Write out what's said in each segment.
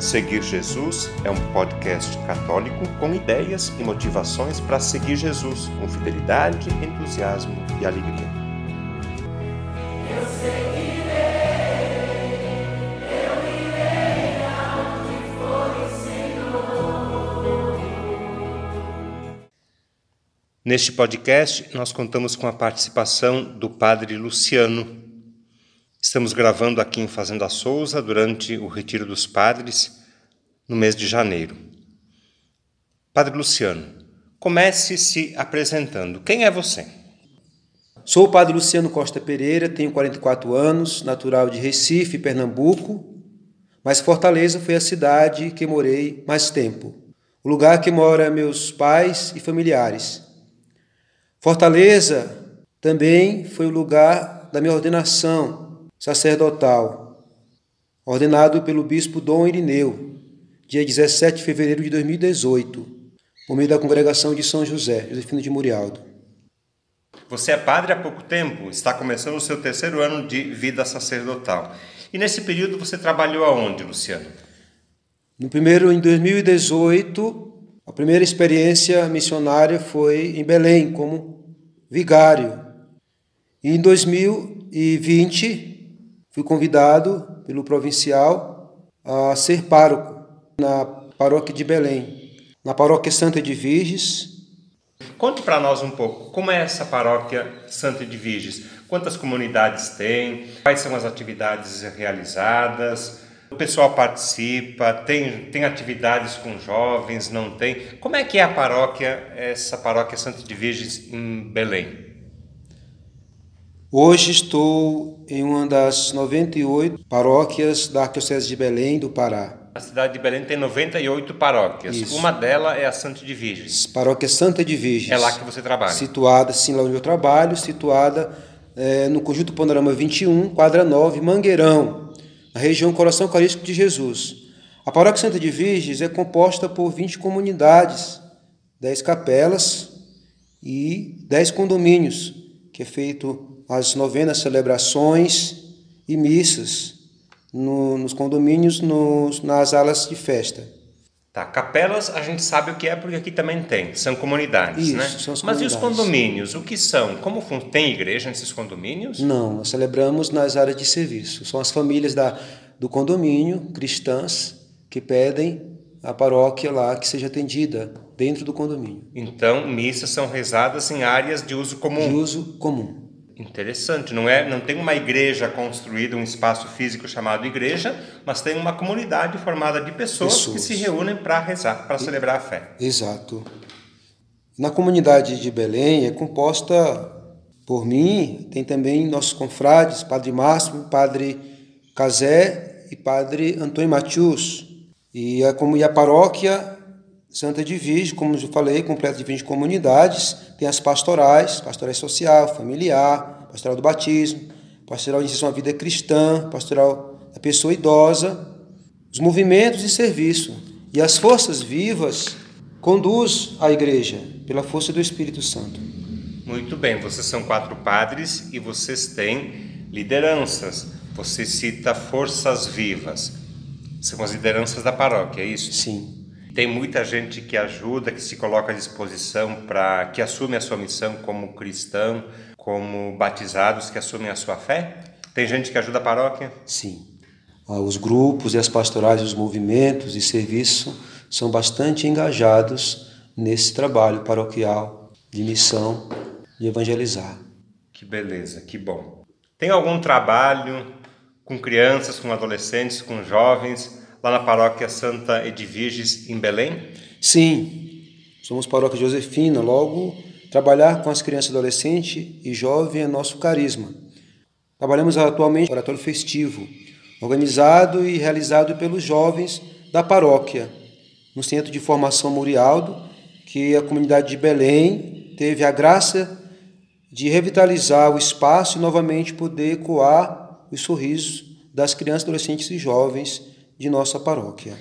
Seguir Jesus é um podcast católico com ideias e motivações para seguir Jesus com fidelidade, entusiasmo e alegria. Eu seguirei, eu irei for o Senhor. Neste podcast, nós contamos com a participação do Padre Luciano Estamos gravando aqui em Fazenda Souza durante o Retiro dos Padres, no mês de janeiro. Padre Luciano, comece se apresentando. Quem é você? Sou o Padre Luciano Costa Pereira, tenho 44 anos, natural de Recife, Pernambuco, mas Fortaleza foi a cidade que morei mais tempo, o lugar que mora meus pais e familiares. Fortaleza também foi o lugar da minha ordenação sacerdotal, ordenado pelo bispo Dom Irineu, dia 17 de fevereiro de 2018, por meio da congregação de São José, Josefino de Murialdo. Você é padre há pouco tempo, está começando o seu terceiro ano de vida sacerdotal. E nesse período você trabalhou aonde, Luciano? No primeiro, em 2018, a primeira experiência missionária foi em Belém, como vigário. E em 2020, fui convidado pelo provincial a ser pároco na paróquia de Belém, na paróquia Santa de Virges. Conte para nós um pouco como é essa paróquia Santa de Virges. Quantas comunidades tem? Quais são as atividades realizadas? O pessoal participa? Tem, tem atividades com jovens? Não tem? Como é que é a paróquia, essa paróquia Santa de Virges em Belém? Hoje estou em uma das 98 paróquias da Arquidiocese de Belém, do Pará. A cidade de Belém tem 98 paróquias. Isso. Uma delas é a Santa de Virgens. Paróquia Santa de Virgens. É lá que você trabalha? Situada, sim, lá onde eu trabalho, situada é, no Conjunto Panorama 21, quadra 9, Mangueirão, na região Coração Eucarístico de Jesus. A Paróquia Santa de Virgens é composta por 20 comunidades, 10 capelas e 10 condomínios, que é feito as novenas celebrações e missas no, nos condomínios, nos, nas alas de festa. Tá, capelas a gente sabe o que é porque aqui também tem, são comunidades, Isso, né? São as Mas comunidades. e os condomínios, o que são? Como tem igreja nesses condomínios? Não, nós celebramos nas áreas de serviço. São as famílias da, do condomínio, cristãs, que pedem a paróquia lá que seja atendida dentro do condomínio. Então, missas são rezadas em áreas de uso comum. De uso comum. Interessante, não é? Não tem uma igreja construída, um espaço físico chamado igreja, mas tem uma comunidade formada de pessoas, pessoas. que se reúnem para rezar, para celebrar a fé. Exato. Na comunidade de Belém é composta por mim, tem também nossos confrades, Padre Máximo, Padre Casé e Padre Antônio Matius. E a, como, e a paróquia Santa de Virgem, como eu falei, completa de 20 comunidades, tem as pastorais, pastoral social, familiar, pastoral do batismo, pastoral de iniciação à vida cristã, pastoral da pessoa idosa, os movimentos de serviço e as forças vivas conduz a igreja pela força do Espírito Santo. Muito bem, vocês são quatro padres e vocês têm lideranças. Você cita forças vivas. São as lideranças da paróquia, é isso? Sim. Tem muita gente que ajuda, que se coloca à disposição para que assume a sua missão como cristão, como batizados que assumem a sua fé? Tem gente que ajuda a paróquia? Sim. Os grupos e as pastorais, os movimentos de serviço são bastante engajados nesse trabalho paroquial de missão de evangelizar. Que beleza, que bom. Tem algum trabalho com crianças, com adolescentes, com jovens lá na paróquia Santa Edviges, em Belém? Sim, somos paróquia Josefina, logo trabalhar com as crianças, adolescentes e jovens é nosso carisma. Trabalhamos atualmente no oratório festivo, organizado e realizado pelos jovens da paróquia, no Centro de Formação Murialdo, que a comunidade de Belém teve a graça de revitalizar o espaço e novamente poder ecoar os sorrisos das crianças, adolescentes e jovens de nossa paróquia.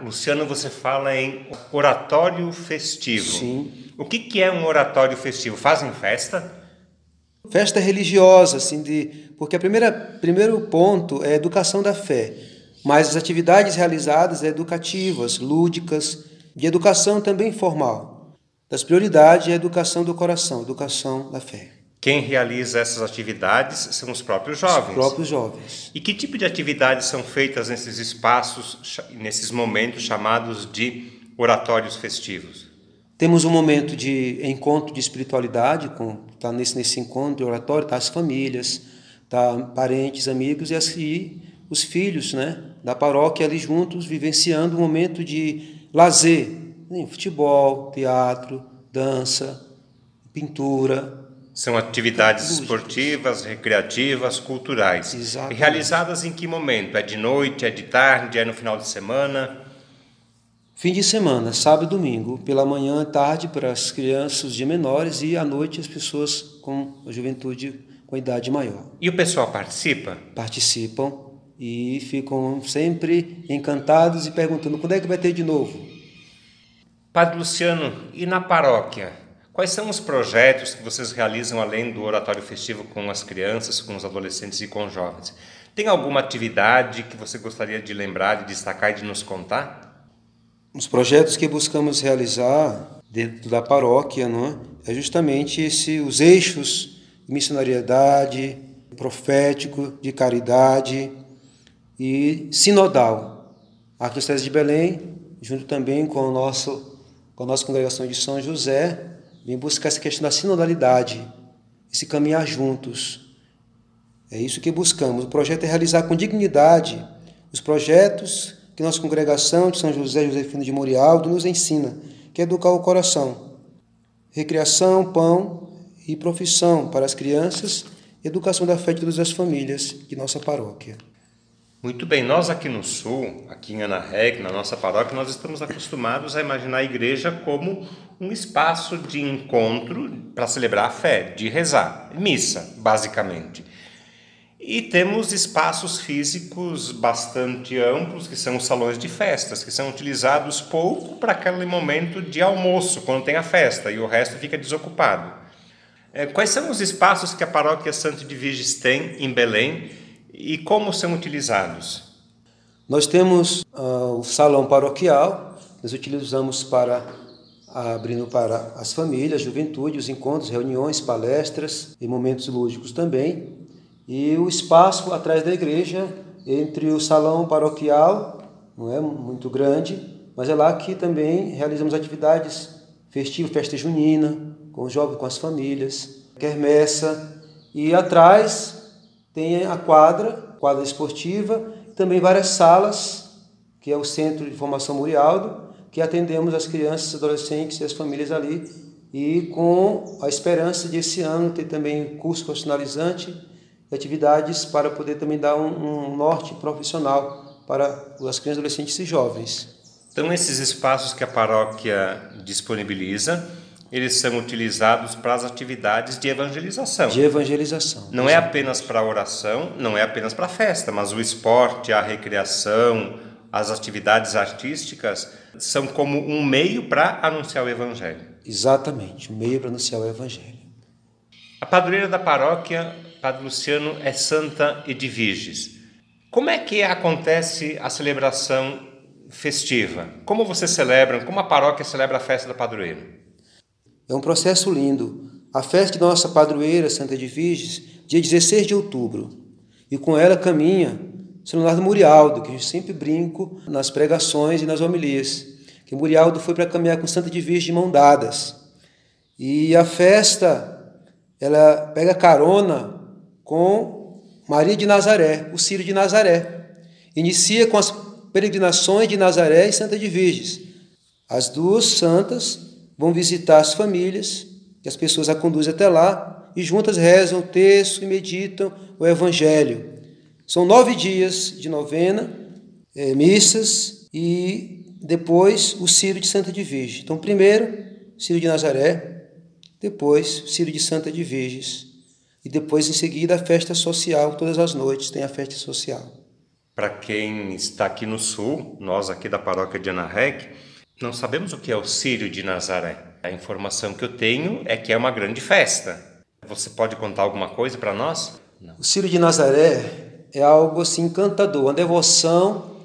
Luciano, você fala em oratório festivo. Sim. O que, que é um oratório festivo? Fazem festa? Festa religiosa, assim, de, porque o primeiro ponto é a educação da fé. Mas as atividades realizadas educativas, lúdicas, de educação também formal. Das prioridades é a educação do coração, educação da fé. Quem realiza essas atividades são os próprios jovens. Os próprios jovens. E que tipo de atividades são feitas nesses espaços, nesses momentos chamados de oratórios festivos? Temos um momento de encontro de espiritualidade, com tá nesse nesse encontro de oratório, tá as famílias, tá parentes, amigos e, as, e os filhos, né, da paróquia ali juntos vivenciando um momento de lazer, né, futebol, teatro, dança, pintura, São atividades esportivas, recreativas, culturais. Exatamente. E realizadas em que momento? É de noite, é de tarde, é no final de semana? Fim de semana, sábado e domingo, pela manhã, tarde para as crianças de menores e à noite as pessoas com a juventude com idade maior. E o pessoal participa? Participam e ficam sempre encantados e perguntando quando é que vai ter de novo. Padre Luciano, e na paróquia? Quais são os projetos que vocês realizam além do oratório festivo com as crianças, com os adolescentes e com os jovens? Tem alguma atividade que você gostaria de lembrar, de destacar e de nos contar? Os projetos que buscamos realizar dentro da paróquia não é? é justamente esse, os eixos de missionariedade, profético, de caridade e sinodal. A Arquidiocese de Belém, junto também com, o nosso, com a nossa congregação de São José, vem buscar essa questão da sinodalidade, esse caminhar juntos. É isso que buscamos. O projeto é realizar com dignidade os projetos que nossa congregação de São José Josefino de Morialdo nos ensina, que é educar o coração. Recreação, pão e profissão para as crianças, educação da fé de todas as famílias de nossa paróquia. Muito bem, nós aqui no Sul, aqui em Anarreg, na nossa paróquia, nós estamos acostumados a imaginar a igreja como um espaço de encontro para celebrar a fé, de rezar, missa, basicamente. E temos espaços físicos bastante amplos, que são os salões de festas, que são utilizados pouco para aquele momento de almoço, quando tem a festa, e o resto fica desocupado. É, quais são os espaços que a paróquia Santo de Viges tem em Belém e como são utilizados? Nós temos uh, o salão paroquial, nós utilizamos para abrindo para as famílias, juventude, os encontros, reuniões, palestras e momentos lúdicos também. E o espaço atrás da igreja, entre o salão paroquial, não é muito grande, mas é lá que também realizamos atividades festivas, festa junina, com os jovens, com as famílias, quermessa. E atrás tem a quadra, quadra esportiva, também várias salas, que é o Centro de Formação Murialdo, que atendemos as crianças, adolescentes e as famílias ali, e com a esperança de esse ano ter também curso profissionalizante e atividades para poder também dar um, um norte profissional para as crianças, adolescentes e jovens. Então, esses espaços que a paróquia disponibiliza, eles são utilizados para as atividades de evangelização. De evangelização. Não é apenas para a oração, não é apenas para a festa, mas o esporte, a recreação, as atividades artísticas são como um meio para anunciar o evangelho. Exatamente, um meio para anunciar o evangelho. A padroeira da paróquia, Padre Luciano, é Santa Edviges. Como é que acontece a celebração festiva? Como vocês celebram? Como a paróquia celebra a festa da padroeira? É um processo lindo. A festa de nossa padroeira, Santa Edviges, dia 16 de outubro. E com ela caminha São Leonardo Murialdo, que gente sempre brinco nas pregações e nas homilias. Que Murialdo foi para caminhar com Santa Edviges de mão dadas. E a festa, ela pega carona com Maria de Nazaré, o Círio de Nazaré. Inicia com as peregrinações de Nazaré e Santa de Virges. As duas santas vão visitar as famílias, e as pessoas a conduzem até lá, e juntas rezam o texto e meditam o Evangelho. São nove dias de novena, é, missas, e depois o Círio de Santa de Virgem. Então, primeiro, Círio de Nazaré, depois, Círio de Santa de Virges. E depois, em seguida, a festa social. Todas as noites tem a festa social. Para quem está aqui no sul, nós aqui da paróquia de Anarrec, não sabemos o que é o Círio de Nazaré. A informação que eu tenho é que é uma grande festa. Você pode contar alguma coisa para nós? O Círio de Nazaré é algo assim encantador, uma devoção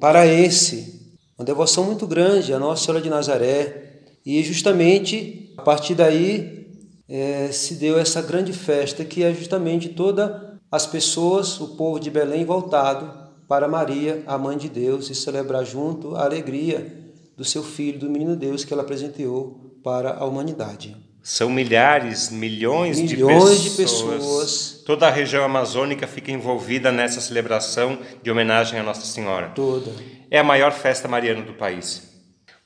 paraense, uma devoção muito grande a Nossa Senhora de Nazaré. E justamente a partir daí é, se deu essa grande festa que é justamente todas as pessoas, o povo de Belém voltado para Maria, a mãe de Deus, e celebrar junto a alegria do seu filho, do menino Deus que ela apresentou para a humanidade. São milhares, milhões, Milhões de, de pessoas. pessoas. Toda a região amazônica fica envolvida nessa celebração de homenagem à Nossa Senhora. Toda. É a maior festa mariana do país.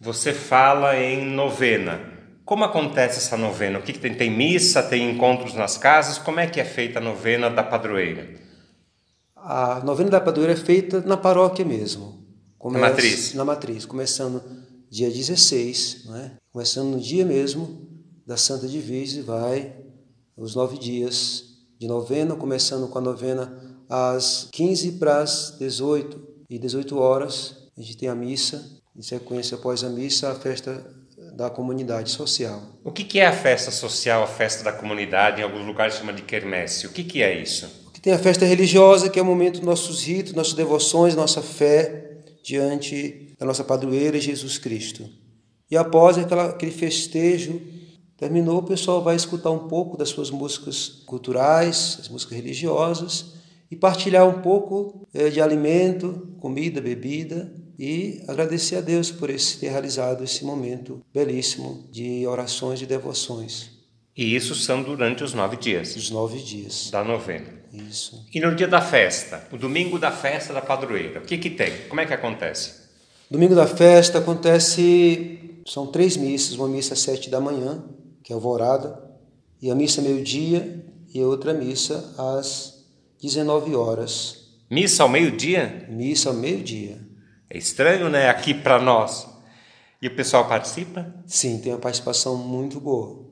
Você fala em novena. Como acontece essa novena? O que, que tem? Tem missa, tem encontros nas casas? Como é que é feita a novena da padroeira? A novena da padroeira é feita na paróquia mesmo. Começa- matriz. Na matriz, começando dia 16, não é? começando no dia mesmo da Santa Virgem, vai os nove dias de novena, começando com a novena às 15 para as 18 e 18 horas, a gente tem a missa, em sequência após a missa, a festa da comunidade social. O que, que é a festa social, a festa da comunidade? Em alguns lugares chama de quermesse. O que, que é isso? que tem a festa religiosa, que é o momento dos nossos ritos, nossas devoções, nossa fé diante da nossa padroeira Jesus Cristo. E após aquela, aquele festejo, terminou, o pessoal vai escutar um pouco das suas músicas culturais, as músicas religiosas, e partilhar um pouco eh, de alimento, comida, bebida, e agradecer a Deus por esse, ter realizado esse momento belíssimo de orações e devoções, E isso são durante os nove dias os nove dias. da novena. Isso. E no dia da festa, o domingo da festa da padroeira, o que, que tem? Como é que acontece? Domingo da festa acontece, são três missas, uma missa às sete da manhã, que é alvorada, e a missa meio-dia, e a outra missa às 19 horas. Missa ao meio-dia? Missa ao meio-dia. É estranho, né? Aqui para nós. E o pessoal participa? Sim, tem uma participação muito boa.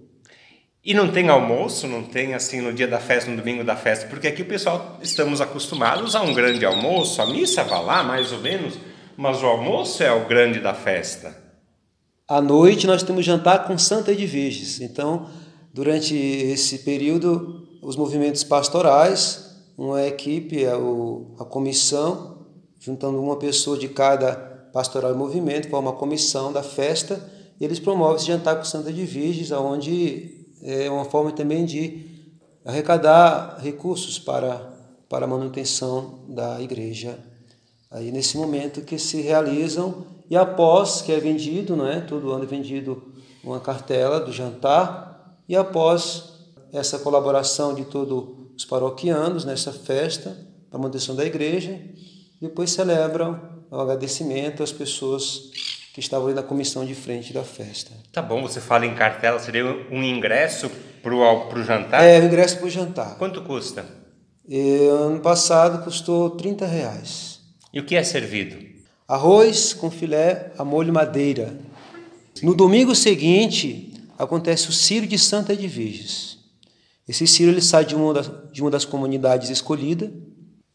E não tem almoço, não tem assim no dia da festa, no domingo da festa, porque aqui o pessoal estamos acostumados a um grande almoço, a missa vai lá mais ou menos, mas o almoço é o grande da festa. À noite nós temos jantar com Santa de Virgens. Então, durante esse período, os movimentos pastorais, uma equipe, a, o- a comissão, juntando uma pessoa de cada pastoral e movimento, forma a comissão da festa, e eles promovem esse jantar com Santa de Virgens, onde é uma forma também de arrecadar recursos para, para a manutenção da igreja aí nesse momento que se realizam e após que é vendido, não é? Todo ano é vendido uma cartela do jantar e após essa colaboração de todos os paroquianos nessa festa para a manutenção da igreja, depois celebram o agradecimento às pessoas que estavam ali na comissão de frente da festa. Tá bom, você fala em cartela, seria um ingresso al- pro jantar? É o ingresso para o jantar. Quanto custa? E, ano passado custou 30 reais. E o que é servido? Arroz com filé a molho madeira. No domingo seguinte, acontece o Círio de Santa de Virgens. Esse Círio ele sai de uma das, de uma das comunidades escolhidas,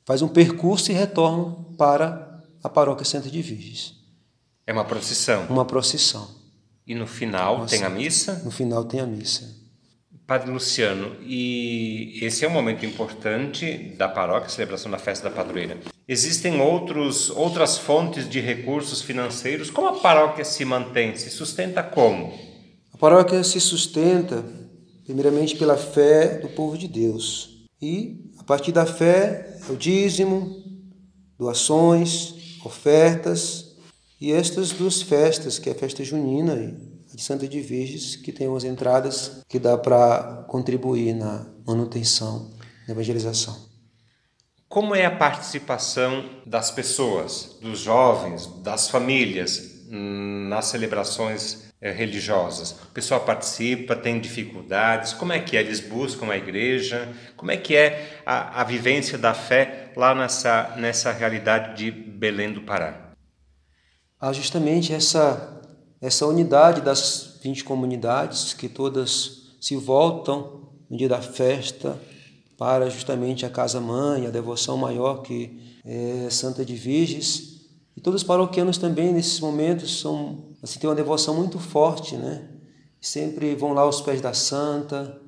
faz um percurso e retorna para a paróquia Santa de Virgens. É uma procissão. Uma procissão. E no final tem a missa? No final tem a missa. Padre Luciano, e esse é um momento importante da paróquia, a celebração da festa da padroeira. Existem outros, outras fontes de recursos financeiros? Como a paróquia se mantém? Se sustenta como? A paróquia se sustenta primeiramente pela fé do povo de Deus. E a partir da fé é o dízimo, doações, ofertas e estas duas festas, que é a festa junina e a de Santa de Virgens, que tem umas entradas que dá para contribuir na manutenção, na evangelização. Como é a participação das pessoas, dos jovens, das famílias hum, nas celebrações eh, religiosas? O pessoal participa, tem dificuldades? Como é que é? Eles buscam a igreja? Como é que é a, a vivência da fé lá nessa, nessa realidade de Belém do Pará? Há justamente essa, essa unidade das 20 comunidades que todas se voltam no dia da festa para justamente a casa mãe, a devoção maior que é Santa de Virgens. E todos os paroquianos também nesses momentos são assim têm uma devoção muito forte, né? Sempre vão lá aos pés da santa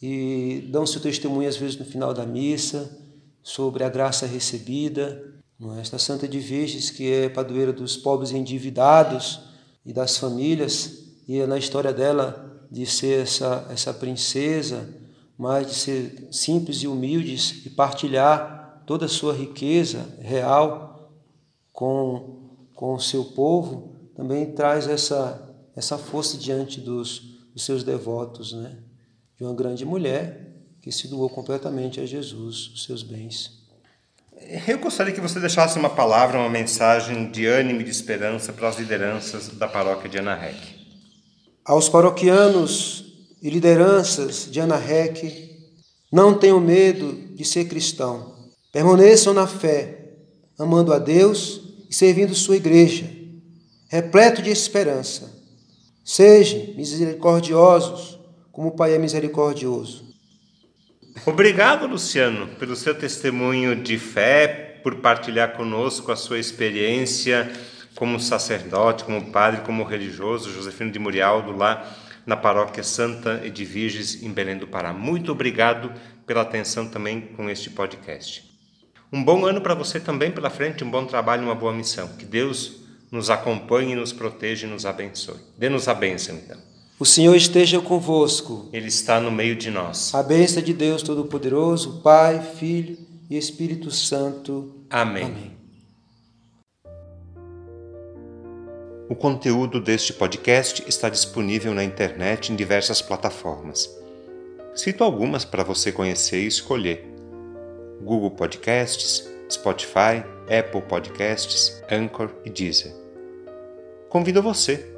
e dão seu testemunho às vezes no final da missa sobre a graça recebida. É? Esta Santa de Virgens, que é padroeira dos pobres endividados e das famílias, e é na história dela de ser essa, essa princesa, mas de ser simples e humildes e partilhar toda a sua riqueza real com, com o seu povo, também traz essa, essa força diante dos, dos seus devotos, né? de uma grande mulher que se doou completamente a Jesus, os seus bens. Eu gostaria que você deixasse uma palavra, uma mensagem de ânimo e de esperança para as lideranças da paróquia de Ana Rec. Aos paroquianos e lideranças de Ana Rec, não tenham medo de ser cristão. Permaneçam na fé, amando a Deus e servindo sua igreja, repleto de esperança. Sejam misericordiosos, como o Pai é misericordioso. Obrigado, Luciano, pelo seu testemunho de fé, por partilhar conosco a sua experiência como sacerdote, como padre, como religioso, Josefino de Murialdo, lá na paróquia Santa Edviges, em Belém do Pará. Muito obrigado pela atenção também com este podcast. Um bom ano para você também pela frente, um bom trabalho, uma boa missão. Que Deus nos acompanhe, nos proteja e nos abençoe. Dê-nos a bênção, então. O Senhor esteja convosco. Ele está no meio de nós. A bênção de Deus Todo-Poderoso, Pai, Filho e Espírito Santo. Amém. Amém. O conteúdo deste podcast está disponível na internet em diversas plataformas. Cito algumas para você conhecer e escolher: Google Podcasts, Spotify, Apple Podcasts, Anchor e Deezer. Convido você